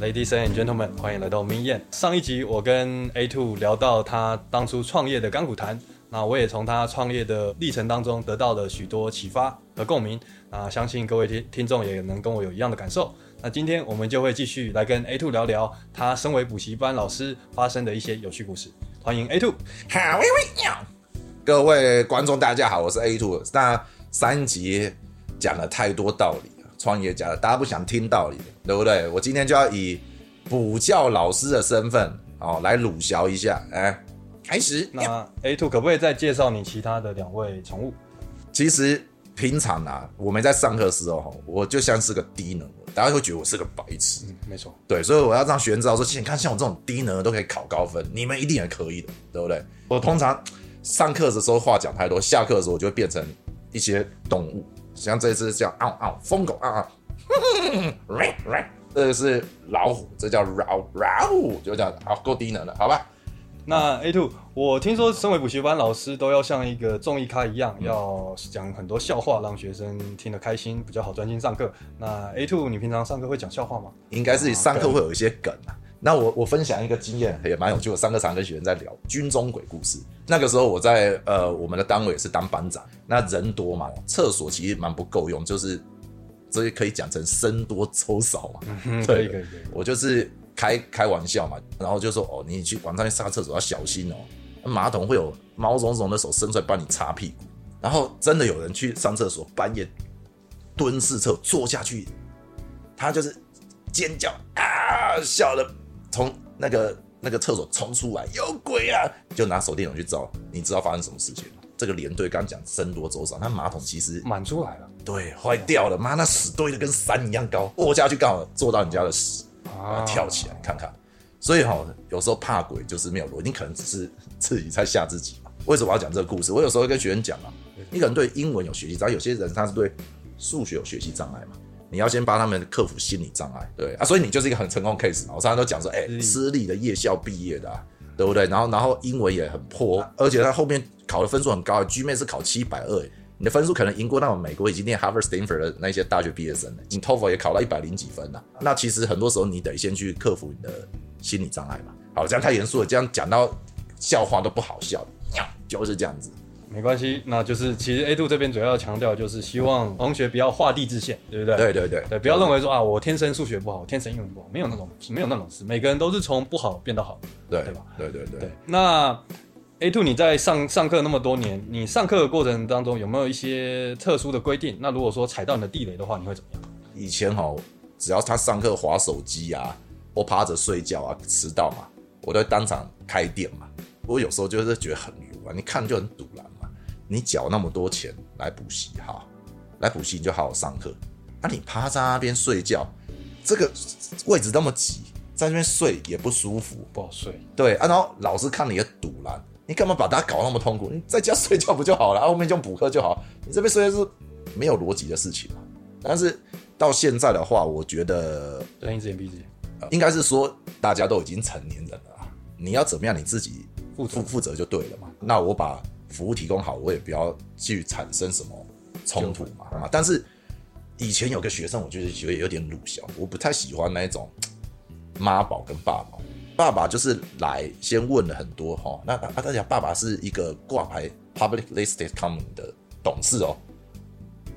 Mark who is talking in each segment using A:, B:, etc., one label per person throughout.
A: Ladies and gentlemen，欢迎来到明艳。上一集我跟 A Two 聊到他当初创业的甘苦谈，那我也从他创业的历程当中得到了许多启发和共鸣。那相信各位听听众也能跟我有一样的感受。那今天我们就会继续来跟 A Two 聊聊他身为补习班老师发生的一些有趣故事。欢迎 A Two。
B: 好，喂喂喵！各位观众，大家好，我是 A Two。那三集讲了太多道理了，创业家了大家不想听道理，对不对？我今天就要以补教老师的身份哦来鲁小一下，哎，开始。
A: 那 A Two 可不可以再介绍你其他的两位宠物？
B: 其实平常啊，我们在上课的时候，我就像是个低能，大家会觉得我是个白痴。
A: 嗯，没错。
B: 对，所以我要让学员知道说，你看像我这种低能儿都可以考高分，你们一定也可以的，对不对？我通常上课的时候话讲太多，下课的时候我就会变成一些动物，像这只叫嗷嗷疯狗啊啊，这个是老虎，这叫嗷嗷，就这样，好够低能了，好吧？
A: 那 A Two，我听说身为补习班老师都要像一个综艺咖一样，要讲很多笑话，让学生听得开心，比较好专心上课。那 A Two，你平常上课会讲笑话吗？
B: 应该是上课会有一些梗啊。那我我分享一个经验也蛮有趣，我上课常跟学员在聊军中鬼故事。那个时候我在呃我们的单位也是当班长，那人多嘛，厕所其实蛮不够用，就是这些可以讲成僧多粥少嘛。
A: 可以可以可以。
B: 我就是开开玩笑嘛，然后就说哦，你去晚上去上厕所要小心哦，马桶会有毛茸茸的手伸出来帮你擦屁股。然后真的有人去上厕所，半夜蹲式厕坐下去，他就是尖叫啊，笑的从那个那个厕所冲出来，有鬼啊！就拿手电筒去照，你知道发生什么事情吗？这个连队刚讲僧多粥少，那马桶其实
A: 满出来了，
B: 对坏掉了，妈那屎堆的跟山一样高，卧下去刚好坐到你家的屎。
A: 啊
B: 跳起来看看。所以哈、有时候怕鬼就是没有逻辑，你可能只是自己在吓自己嘛。为什么我要讲这个故事？我有时候会跟学员讲啊，你可能对英文有学习障碍，有些人他是对数学有学习障碍嘛。你要先帮他们克服心理障碍，对啊，所以你就是一个很成功的 case 嘛。我常常都讲说，哎、私立的夜校毕业的、啊，对不对？然后然后英文也很破，而且他后面考的分数很高，GMAT 是考七百二，你的分数可能赢过那种美国已经念 Harvard、Stanford 的那些大学毕业生了，你 TOEFL 也考到一百零几分了。那其实很多时候你得先去克服你的心理障碍嘛。好，这样太严肃了，这样讲到笑话都不好笑，就是这样子。
A: 没关系，那就是其实 A Two 这边主要强调就是希望同学不要画地自限，对不对？
B: 对对对
A: 对，不要认为说啊，我天生数学不好，天生英文不好，没有那种没有那种事，每个人都是从不好变到好。
B: 对
A: 对吧？
B: 对对对
A: 对，那 A Two 你在上上课那么多年，你上课的过程当中有没有一些特殊的规定？那如果说踩到你的地雷的话，你会怎么样？
B: 以前哈，只要他上课划手机啊，或趴着睡觉啊，迟到嘛，我都会当场开店嘛。我有时候就是觉得很鲁啊，你看就很堵然嘛。你缴那么多钱来补习哈，来补习你就好好上课。啊，你趴在那边睡觉，这个位置那么挤，在那边睡也不舒服。
A: 不好睡，
B: 对啊，然后老师看你也堵了，你干嘛把他搞那么痛苦？你在家睡觉不就好了？啊，后面就补课就好。你这边虽然是没有逻辑的事情嘛，但是到现在的话，我觉得
A: 睁一只眼闭一只眼。
B: 呃应该是说大家都已经成年人了啊，你要怎么样你自己
A: 负责
B: 负负责就对了嘛。那我把服务提供好，我也不要去产生什么冲突嘛啊。但是以前有个学生，我就是觉得有点鲁小，我不太喜欢那一种妈宝跟爸宝。爸爸就是来先问了很多哈，那啊大家爸爸是一个挂牌 public listed company 的董事哦，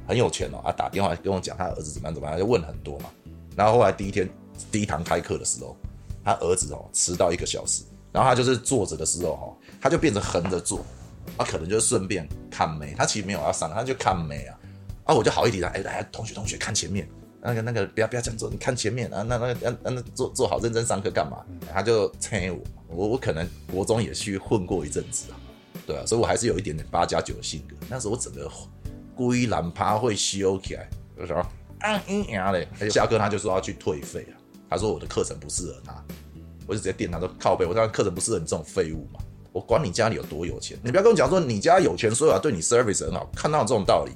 B: 很有钱哦啊，打电话跟我讲他儿子怎么样怎么样，就问很多嘛。然后后来第一天第一堂开课的时候，他儿子哦迟到一个小时，然后他就是坐着的时候哈，他就变成横着坐，他可能就顺便看妹，他其实没有要上，他就看妹啊。啊，我就好一提他，哎来同学同学看前面，那个那个不要不要这样做，你看前面啊，那那那那那做做好认真上课干嘛？他就催我，我我可能国中也去混过一阵子啊，对啊，所以我还是有一点点八加九的性格。那时候我整个故意懒趴会修起来，就说啊嗯呀嘞，下课他就说要去退费啊，他说我的课程不适合他，我就直接电他说靠背，我当然课程不适合你这种废物嘛，我管你家里有多有钱，你不要跟我讲说你家有钱，所以我要对你 service 很好，看到这种道理。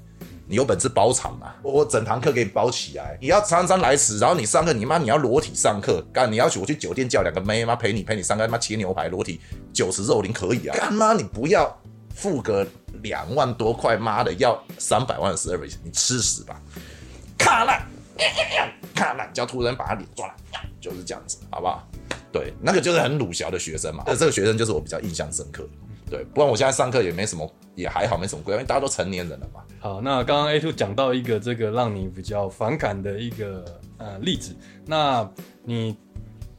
B: 你有本事包场嘛？我整堂课给你包起来。你要姗姗来迟，然后你上课，你妈你要裸体上课，干你要去我去酒店叫两个妹妈陪你陪你上课，他妈切牛排裸体酒池肉林可以啊？干妈你不要付个两万多块，妈的要三百万 service，你吃屎吧！卡烂，卡烂，叫突然把他脸抓了，就是这样子，好不好？对，那个就是很鲁小的学生嘛。那这个学生就是我比较印象深刻的。对，不然我现在上课也没什么，也还好，没什么规因为大家都成年人了嘛。
A: 好，那刚刚 A two 讲到一个这个让你比较反感的一个呃例子，那你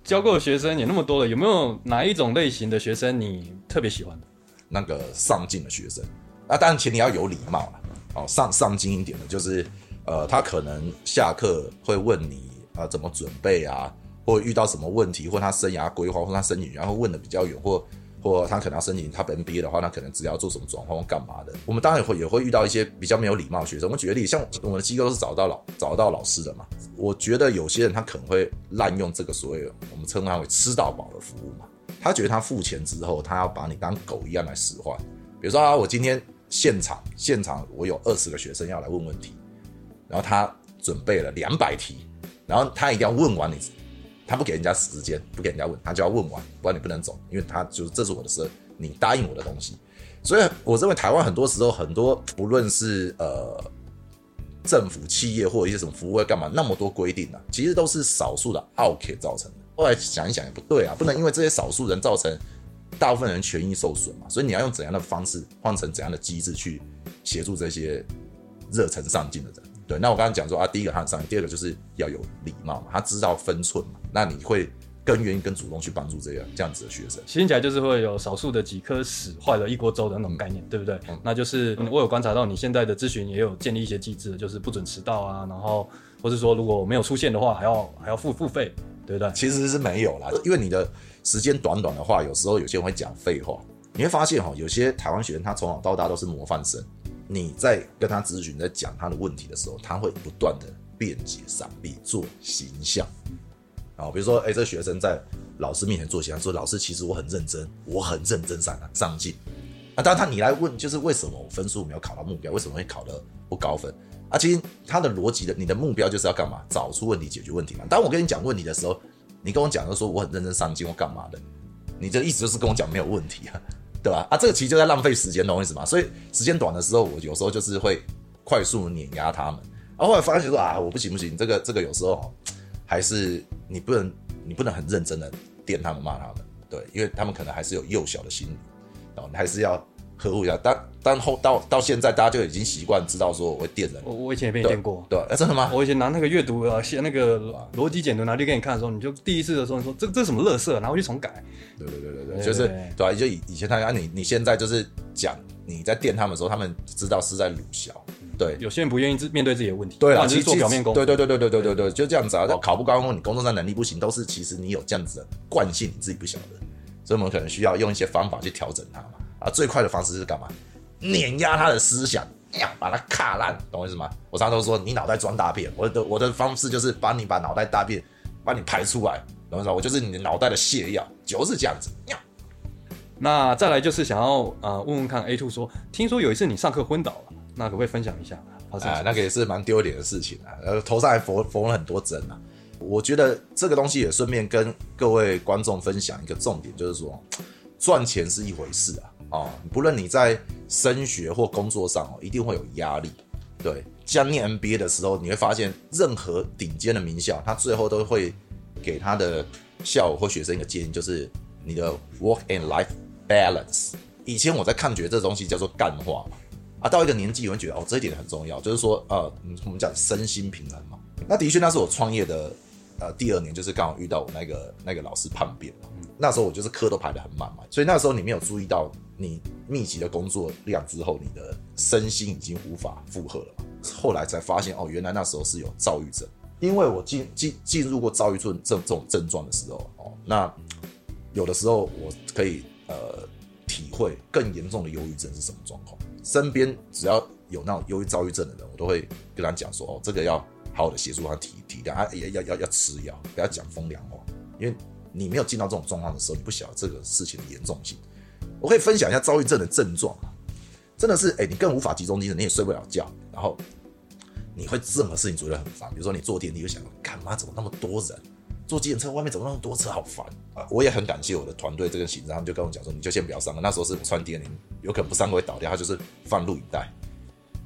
A: 教过的学生也那么多了，有没有哪一种类型的学生你特别喜欢的？
B: 那个上进的学生，那当然前提要有礼貌了。哦，上上进一点的，就是呃，他可能下课会问你啊怎么准备啊，或遇到什么问题，或他生涯规划，或他申请，然后问的比较远，或或他可能要申请他本 B 的话，那可能只要做什么转换或干嘛的。我们当然也会也会遇到一些比较没有礼貌的学生。我举个例，像我们的机构是找到老找到老师的嘛。我觉得有些人他可能会滥用这个所谓我们称它为吃到饱的服务嘛。他觉得他付钱之后，他要把你当狗一样来使唤。比如说啊，我今天现场现场我有二十个学生要来问问题，然后他准备了两百题，然后他一定要问完你。他不给人家时间，不给人家问，他就要问完，不然你不能走，因为他就是这是我的事，你答应我的东西。所以我认为台湾很多时候很多不论是呃政府、企业或者一些什么服务要干嘛，那么多规定啊，其实都是少数的 OK 造成的。后来想一想也不对啊，不能因为这些少数人造成大部分人权益受损嘛。所以你要用怎样的方式，换成怎样的机制去协助这些热忱上进的人。对，那我刚刚讲说啊，第一个他很上进，第二个就是要有礼貌嘛，他知道分寸嘛，那你会更愿意、跟主动去帮助这样这样子的学生。
A: 听起来就是会有少数的几颗屎坏了一锅粥的那种概念，对不对？那就是我有观察到你现在的咨询也有建立一些机制，就是不准迟到啊，然后或是说如果没有出现的话，还要还要付付费，对不对？
B: 其实是没有啦，因为你的时间短短的话，有时候有些人会讲废话，你会发现哈，有些台湾学生他从小到大都是模范生。你在跟他咨询、在讲他的问题的时候，他会不断的辩解、闪避、做形象。啊，比如说，哎，这学生在老师面前做形象，说老师其实我很认真，我很认真上上进。啊，当然他你来问，就是为什么我分数没有考到目标，为什么会考得不高分？啊，其实他的逻辑的，你的目标就是要干嘛？找出问题，解决问题嘛。当我跟你讲问题的时候，你跟我讲的说我很认真上进，我干嘛的？你这意思就是跟我讲没有问题啊？对吧？啊，这个其实就在浪费时间，懂我意思吗？所以时间短的时候，我有时候就是会快速碾压他们。然后后来发现说啊，我不行不行，这个这个有时候还是你不能你不能很认真的电他们骂他们，对，因为他们可能还是有幼小的心理，哦，还是要。呵护一下，当但后到到现在，大家就已经习惯知道说我会电人。
A: 我我以前也被你电过，
B: 对，真的吗？
A: 我以前拿那个阅读啊写那个逻辑简读拿去给你看的时候，你就第一次的时候你说这这什么乐色，然后去重改。
B: 对对对对对，就是对啊，就以以前他啊你你现在就是讲你在电他们的时候，他们知道是在鲁小。对，
A: 有些人不愿意自面对自己的问题，
B: 对
A: 啊，其实做表面功。
B: 对对对对对对对对，就这样子啊。考不高，你工作上能力不行，都是其实你有这样子的惯性，你自己不晓得，所以我们可能需要用一些方法去调整它嘛。啊，最快的方式是干嘛？碾压他的思想，把它卡烂，懂我意思吗？我常常都说你脑袋装大便，我的我的方式就是帮你把脑袋大便，把你排出来，懂我意思吗？我就是你的脑袋的泻药，就是这样子。
A: 那再来就是想要呃问问看 A two 说，听说有一次你上课昏倒了，那可不可以分享一下？
B: 啊，那个也是蛮丢脸的事情啊，呃，头上还缝缝了很多针啊。我觉得这个东西也顺便跟各位观众分享一个重点，就是说赚钱是一回事啊。哦，不论你在升学或工作上哦，一定会有压力。对，像念 MBA 的时候，你会发现，任何顶尖的名校，他最后都会给他的校友或学生一个建议，就是你的 work and life balance。以前我在看，觉得这东西叫做干话嘛。啊，到一个年纪，有人觉得哦，这一点很重要，就是说，呃，我们讲身心平衡嘛。那的确，那是我创业的呃第二年，就是刚好遇到我那个那个老师叛变嘛。那时候我就是课都排得很满嘛，所以那时候你没有注意到。你密集的工作量之后，你的身心已经无法负荷了。后来才发现，哦，原来那时候是有躁郁症。因为我进进进入过躁郁症这这种症状的时候，哦，那有的时候我可以呃体会更严重的忧郁症是什么状况。身边只要有那种忧郁躁郁症的人，我都会跟他讲说，哦，这个要好好的协助他体体谅，他也要要要吃药，不要讲风凉话。因为你没有进到这种状况的时候，你不晓得这个事情的严重性。我可以分享一下躁郁症的症状真的是哎，你更无法集中精神，你也睡不了觉，然后你会任何事情觉得很烦，比如说你坐电梯就想干嘛？怎么那么多人？坐计程车外面怎么那么多车，好烦啊！我也很感谢我的团队这个行政，他们就跟我讲说，你就先不要上了。那时候是穿 D N 零，有可能不上会倒掉，他就是放录影带。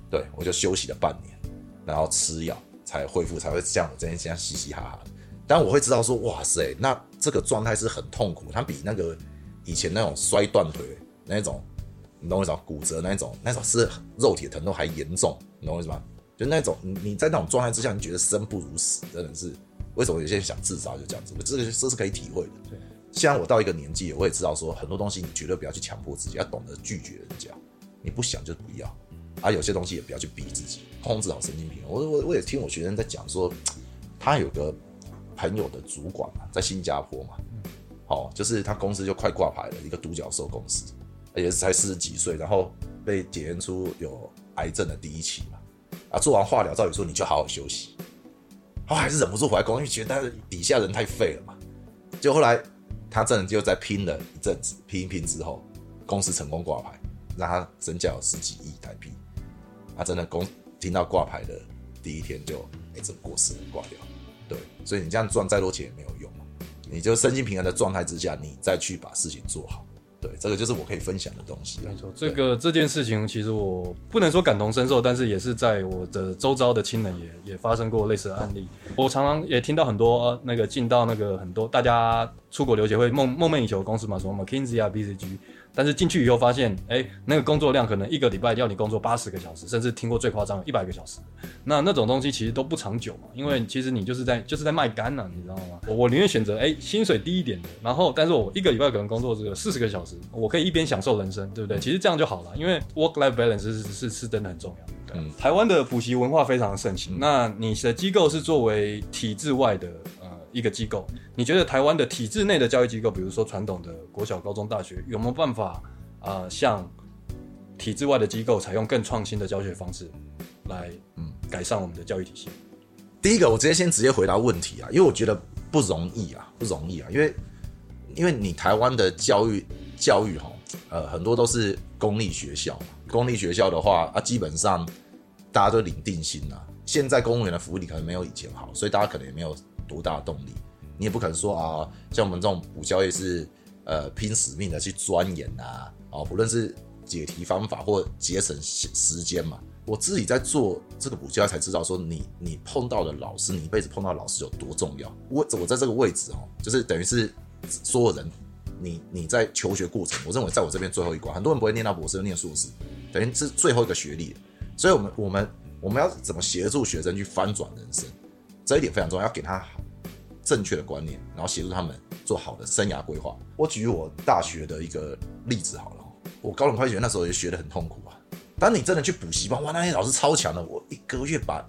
B: 对我就休息了半年，然后吃药才恢复，才会像我这样这样嘻嘻哈哈。但我会知道说，哇塞，那这个状态是很痛苦，它比那个以前那种摔断腿那种，你懂我意思吗？骨折那种，那种是肉体疼痛还严重，你懂我意思吗？就那种你你在那种状态之下，你觉得生不如死，真的是为什么有些人想自杀就这样子？这个这是可以体会的。
A: 对，
B: 现在我到一个年纪，我也知道说很多东西你绝对不要去强迫自己，要懂得拒绝人家。你不想就不要，啊，有些东西也不要去逼自己，控制好神经平衡。我我我也听我学生在讲说，他有个朋友的主管嘛，在新加坡嘛，哦，就是他公司就快挂牌了，一个独角兽公司，也是才四十几岁，然后被检验出有癌症的第一期嘛。啊，做完化疗，照理说你就好好休息，他还是忍不住回来公司，觉得他底下人太废了嘛。就后来他真的就在拼了一阵子，拼一拼之后，公司成功挂牌，让他身价有十几亿台币。他真的公听到挂牌的第一天就哎，怎么过世，挂掉。对，所以你这样赚再多钱也没有用，你就身心平衡的状态之下，你再去把事情做好。对，这个就是我可以分享的东西。
A: 没错，这个这件事情其实我不能说感同身受，但是也是在我的周遭的亲人也也发生过类似的案例。我常常也听到很多那个进到那个很多大家出国留学会梦梦寐以求的公司嘛，什么 McKinsey 啊、BCG。但是进去以后发现，哎，那个工作量可能一个礼拜要你工作八十个小时，甚至听过最夸张一百个小时。那那种东西其实都不长久嘛，因为其实你就是在就是在卖干呐，你知道吗？我我宁愿选择哎薪水低一点的，然后但是我一个礼拜可能工作这个四十个小时，我可以一边享受人生，对不对？其实这样就好了，因为 work life balance 是是是真的很重要。嗯，台湾的补习文化非常盛行，那你的机构是作为体制外的。一个机构，你觉得台湾的体制内的教育机构，比如说传统的国小、高中、大学，有没有办法啊，像体制外的机构采用更创新的教学方式，来嗯改善我们的教育体系？
B: 第一个，我直接先直接回答问题啊，因为我觉得不容易啊，不容易啊，因为因为你台湾的教育教育哈，呃，很多都是公立学校，公立学校的话啊，基本上大家都领定薪啊。现在公务员的福利可能没有以前好，所以大家可能也没有。多大动力？你也不可能说啊，像我们这种补教业是呃拼死命的去钻研啊，哦，不论是解题方法或节省时间嘛。我自己在做这个补教才知道，说你你碰到的老师，你一辈子碰到老师有多重要。我我在这个位置哦，就是等于是所有人，你你在求学过程，我认为在我这边最后一关，很多人不会念到博士，念硕士，等于是最后一个学历。所以我们我们我们要怎么协助学生去翻转人生？这一点非常重要，要给他正确的观念，然后协助他们做好的生涯规划。我举我大学的一个例子好了，我高等会计学那时候也学得很痛苦啊。当你真的去补习班，哇，那些老师超强的，我一个月把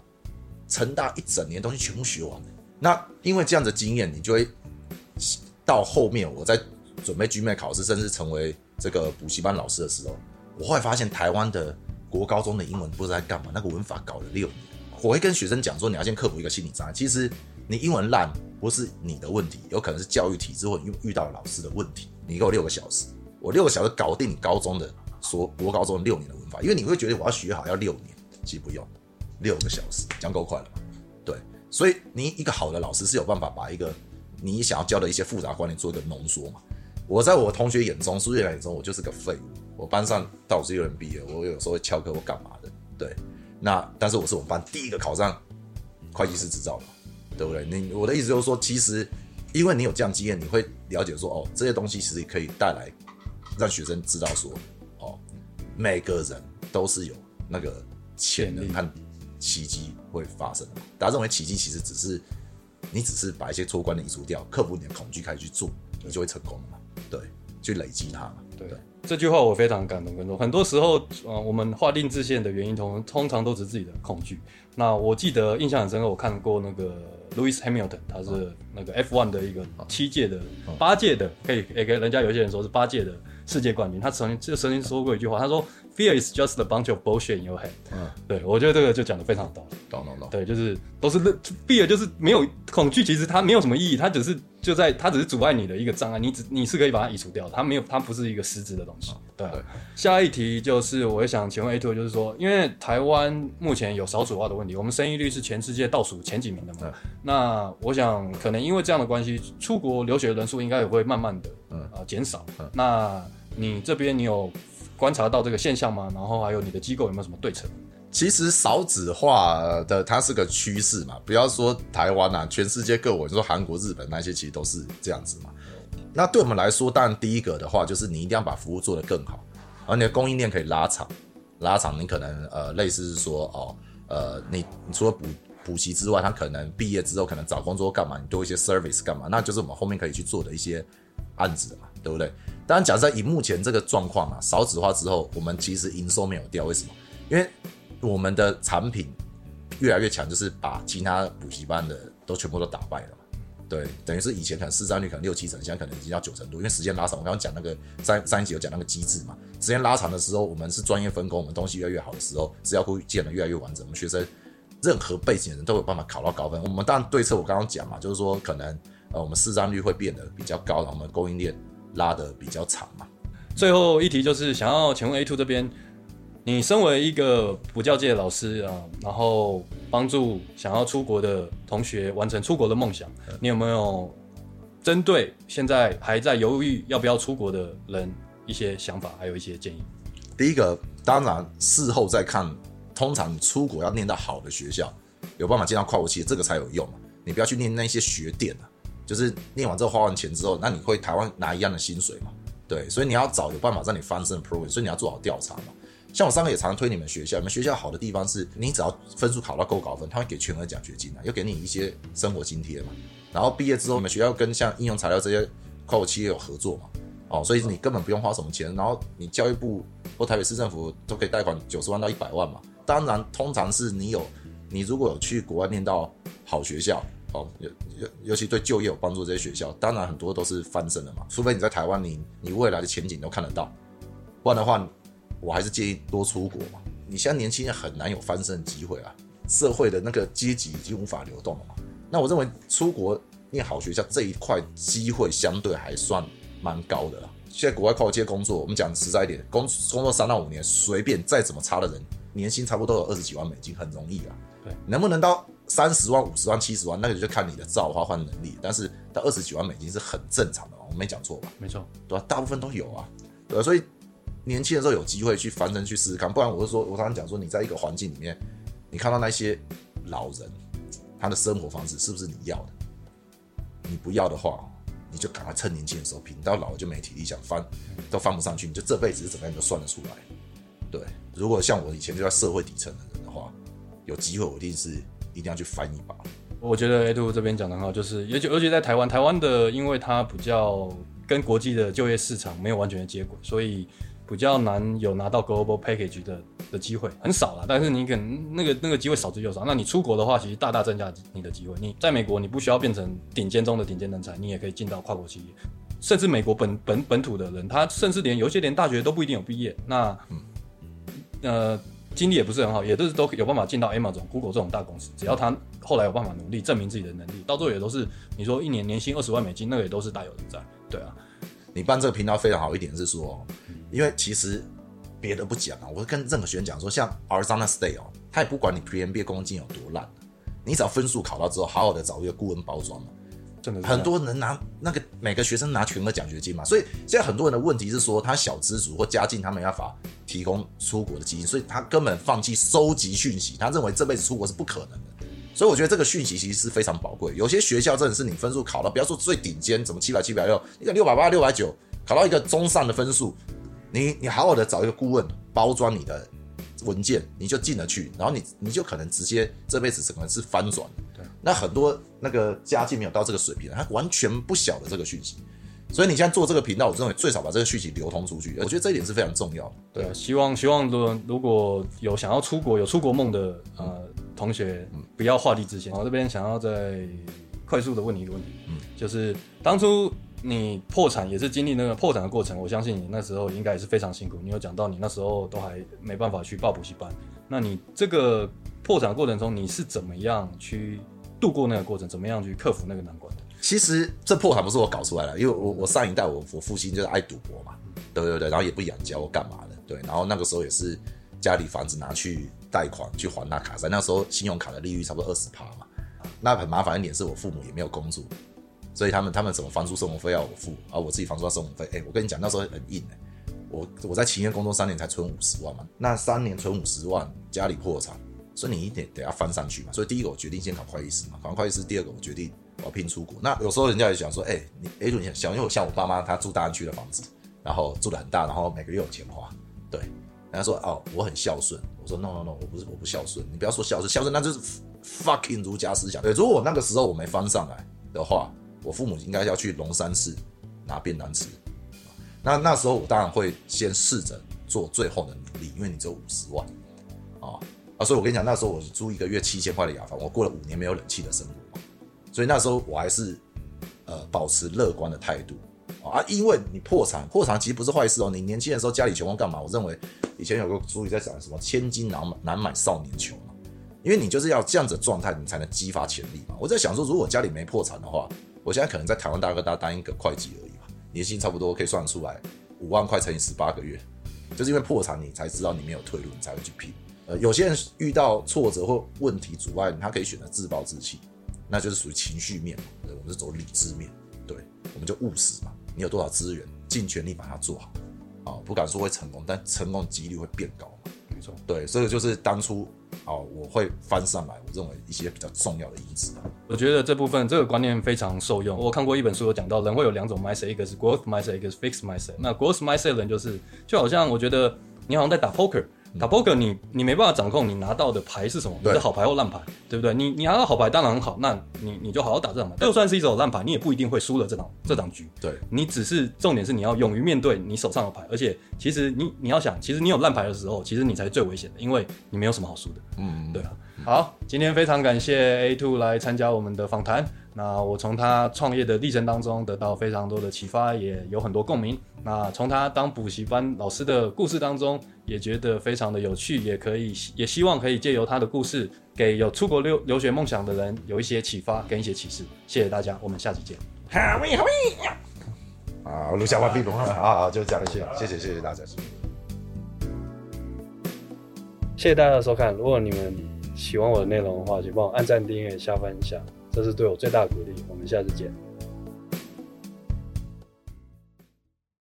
B: 成大一整年东西全部学完。那因为这样的经验，你就会到后面我在准备 GMA 考试，甚至成为这个补习班老师的时候，我后来发现台湾的国高中的英文不知道在干嘛，那个文法搞了六年。我会跟学生讲说，你要先克服一个心理障碍。其实你英文烂不是你的问题，有可能是教育体制或遇遇到老师的问题。你给我六个小时，我六个小时搞定你高中的说国高中六年的文法，因为你会觉得我要学好要六年，其实不用六个小时，讲够快了嘛？对，所以你一个好的老师是有办法把一个你想要教的一些复杂观念做一个浓缩嘛。我在我同学眼中，苏月兰眼中，我就是个废物。我班上倒是有人毕业，我有时候会翘课或干嘛的，对。那但是我是我们班第一个考上会计师执照的，对不对？你我的意思就是说，其实因为你有这样经验，你会了解说，哦，这些东西其实可以带来让学生知道说，哦，每个人都是有那个潜能和奇迹会发生的。大家认为奇迹其实只是你只是把一些错误观念移除掉，克服你的恐惧开始去做，你就会成功了嘛？对，去累积它嘛？
A: 对。这句话我非常感动，跟动。很多时候，呃，我们划定自限的原因，通通常都是自己的恐惧。那我记得印象很深刻，我看过那个 Louis Hamilton，他是那个 F1 的一个七届的、八届的，可以也跟人家有些人说是八届的世界冠军。他曾经就曾经说过一句话，他说：“Fear is just a bunch of bullshit in your head。”嗯，对我觉得这个就讲的非常道理。
B: 懂懂懂。
A: 对，就是都是乐 fear，就是没有恐惧，其实它没有什么意义，它只是就在它只是阻碍你的一个障碍，你只你是可以把它移除掉的，它没有它不是一个实质的东西。对下一题就是我想请问 A two，就是说，因为台湾目前有少子化的问题，我们生育率是全世界倒数前几名的嘛。那我想可能因为这样的关系，出国留学的人数应该也会慢慢的
B: 嗯
A: 啊减少
B: 嗯。
A: 那你这边你有观察到这个现象吗？然后还有你的机构有没有什么对策？
B: 其实少子化的它是个趋势嘛，不要说台湾啊，全世界各国，你说韩国、日本那些其实都是这样子嘛。那对我们来说，当然第一个的话就是你一定要把服务做得更好，而你的供应链可以拉长，拉长你可能呃类似是说哦呃你你除了补补习之外，他可能毕业之后可能找工作干嘛，你多一些 service 干嘛，那就是我们后面可以去做的一些案子嘛，对不对？当然，假设以目前这个状况啊，少子化之后，我们其实营收没有掉，为什么？因为我们的产品越来越强，就是把其他补习班的都全部都打败了嘛。对，等于是以前可能市占率可能六七成，现在可能已经到九成多，因为时间拉长。我刚刚讲那个三三一集有讲那个机制嘛，时间拉长的时候，我们是专业分工，我们东西越来越好的时候，资料库建得越来越完整，我们学生任何背景的人都有办法考到高分。我们当然对策我刚刚讲嘛，就是说可能呃我们市占率会变得比较高，然后我们供应链拉得比较长嘛。
A: 最后一题就是想要请问 A two 这边，你身为一个补教界的老师啊，然后帮助想要出国的同学完成出国的梦想，你有没有针对现在还在犹豫要不要出国的人一些想法，还有一些建议？
B: 第一个，当然事后再看，通常你出国要念到好的学校，有办法进到跨国企业，这个才有用嘛。你不要去念那些学店啊，就是念完之后花完钱之后，那你会台湾拿一样的薪水嘛？对，所以你要找有办法让你翻身的 program，所以你要做好调查嘛。像我上个也常常推你们学校，你们学校好的地方是你只要分数考到够高分，他会给全额奖学金啊，又给你一些生活津贴嘛。然后毕业之后，你们学校跟像应用材料这些跨国企业有合作嘛，哦，所以你根本不用花什么钱，然后你教育部或台北市政府都可以贷款九十万到一百万嘛。当然，通常是你有你如果有去国外念到好学校，哦，尤尤尤其对就业有帮助这些学校，当然很多都是翻身的嘛。除非你在台湾，你你未来的前景都看得到，不然的话，我还是建议多出国嘛。你现在年轻人很难有翻身的机会啊，社会的那个阶级已经无法流动了嘛。那我认为出国念好学校这一块机会相对还算蛮高的啦。现在国外跨界工作，我们讲实在一点，工工作三到五年，随便再怎么差的人，年薪差不多都有二十几万美金，很容易啊。
A: 对，
B: 能不能到三十万、五十万、七十万，那个就看你的造化换能力。但是到二十几万美金是很正常的，我没讲错吧？
A: 没错，
B: 对吧、大部分都有啊，对啊、所以年轻的时候有机会去翻身去试试看，不然我是说，我常常讲说，你在一个环境里面，你看到那些老人，他的生活方式是不是你要的？你不要的话，你就赶快趁年轻的时候拼，到老了就没体力想翻，都翻不上去，你就这辈子是怎么样你都算得出来。对，如果像我以前就在社会底层的人的话，有机会我一定是一定要去翻一把。
A: 我觉得 A two 这边讲的很好，就是尤其尤其在台湾，台湾的因为它比较跟国际的就业市场没有完全的接轨，所以比较难有拿到 global package 的的机会，很少啦。但是你可能那个那个机会少之又少。那你出国的话，其实大大增加你的机会。你在美国，你不需要变成顶尖中的顶尖人才，你也可以进到跨国企业。甚至美国本本本土的人，他甚至连有些连大学都不一定有毕业，那呃经历也不是很好，也都是都有办法进到 Amazon、Google 这种大公司。只要他后来有办法努力证明自己的能力，到最后也都是你说一年年薪二十万美金，那个也都是大有人在。对啊，
B: 你办这个频道非常好一点是说，因为其实别的不讲啊，我会跟任何学员讲说，像 Arizona State 哦，他也不管你 pmba 公金有多烂，你只要分数考到之后，好好的找一个顾问包装嘛。
A: 真的
B: 很多人拿那个每个学生拿全额奖学金嘛，所以现在很多人的问题是说，他小资族或家境他没办法提供出国的基金，所以他根本放弃收集讯息，他认为这辈子出国是不可能的。所以我觉得这个讯息其实是非常宝贵。有些学校真的是你分数考到，不要说最顶尖，怎么七百七百六，一个六百八六百九，考到一个中上的分数，你你好好的找一个顾问包装你的文件，你就进得去，然后你你就可能直接这辈子可能是翻转。那很多那个家境没有到这个水平的，他完全不晓得这个讯息。所以你现在做这个频道，我认为最少把这个讯息流通出去，我觉得这一点是非常重要的。
A: 对啊，希望希望如如果有想要出国有出国梦的呃同学，不要画地自限。我这边想要再快速的问你一个问题，
B: 嗯
A: 就是当初你破产也是经历那个破产的过程，我相信你那时候应该也是非常辛苦。你有讲到你那时候都还没办法去报补习班，那你这个破产过程中你是怎么样去度过那个过程，怎么样去克服那个难关的？
B: 其实这破产不是我搞出来的，因为我我上一代我我父亲就是爱赌博嘛，对对对，然后也不养家或干嘛的，对，然后那个时候也是家里房子拿去贷款去还那卡债，那时候信用卡的利率差不多二十趴嘛，那很麻烦一点是我父母也没有工作，所以他们他们怎么房租生活费要我付，而我自己房租要生活费，哎，我跟你讲那时候很硬哎、我我在企业工作三年才存五十万嘛，那三年存五十万，家里破产，所以你一定得要翻上去嘛。所以第一个我决定先考会计师嘛，考完会计师，第二个我决定我要拼出国。那有时候人家也想说，哎、你哎，你想，因为像我爸妈他住大安区的房子，然后住的很大，然后每个月有钱花，对，人家说哦我很孝顺，我说 no no no，我不是我不孝顺，你不要说孝顺，孝顺那就是 fucking 儒家思想。对，如果我那个时候我没翻上来的话，我父母应该要去龙山寺拿便当吃。那那时候我当然会先试着做最后的努力，因为你只有五十万啊！所以我跟你讲，那时候我租一个月七千块的雅房，我过了五年没有冷气的生活，所以那时候我还是呃保持乐观的态度啊，因为你破产，破产其实不是坏事哦。你年轻的时候家里穷要干嘛？我认为以前有个俗语在讲什么“千金难买难买少年穷”，因为你就是要这样子的状态，你才能激发潜力嘛。我在想说，如果家里没破产的话，我现在可能在台湾大哥大当一个会计而已嘛，年薪差不多可以算出来五万块乘以十八个月，就是因为破产你才知道你没有退路，你才会去拼。呃，有些人遇到挫折或问题阻碍，他可以选择自暴自弃，那就是属于情绪面嘛。对我们是走理智面，对，我们就务实嘛。你有多少资源，尽全力把它做好。啊、不敢说会成功，但成功的几率会变高嘛。
A: 没错，
B: 对，这个就是当初啊、我会翻上来，我认为一些比较重要的因子啊。
A: 我觉得这部分这个观念非常受用。我看过一本书有讲到，人会有两种 mindset，一个是 growth mindset，一个是 fixed mindset。那 growth mindset 的人就是，就好像我觉得你好像在打 poker，打 poker 你你没办法掌控你拿到的牌是什么，你
B: 对
A: 是好牌或烂牌，对不对？你你拿到好牌当然很好，那你你就好好打这场牌。就算是一手烂牌，你也不一定会输了这场这场局。
B: 对，
A: 你只是重点是你要勇于面对你手上的牌，而且其实你你要想，其实你有烂牌的时候，其实你才是最危险的，因为你没有什么好输的。
B: 嗯，
A: 对啊，好，今天非常感谢 A Two 来参加我们的访谈。那我从他创业的历程当中得到非常多的启发，也有很多共鸣。那从他当补习班老师的故事当中，也觉得非常的有趣，也可以 也希望可以借由他的故事，给有出国留留学梦想的人有一些启发跟一些启示。谢谢大家，我们下期见。
B: 好喂好喂啊，录下完毕，录啊，就这样，谢谢谢谢谢谢大家。谢谢
A: 谢谢大家的收看。如果你们喜欢我的内容的话，请帮我按赞、订阅、下分享，这是对我最大的鼓励。我们下次见。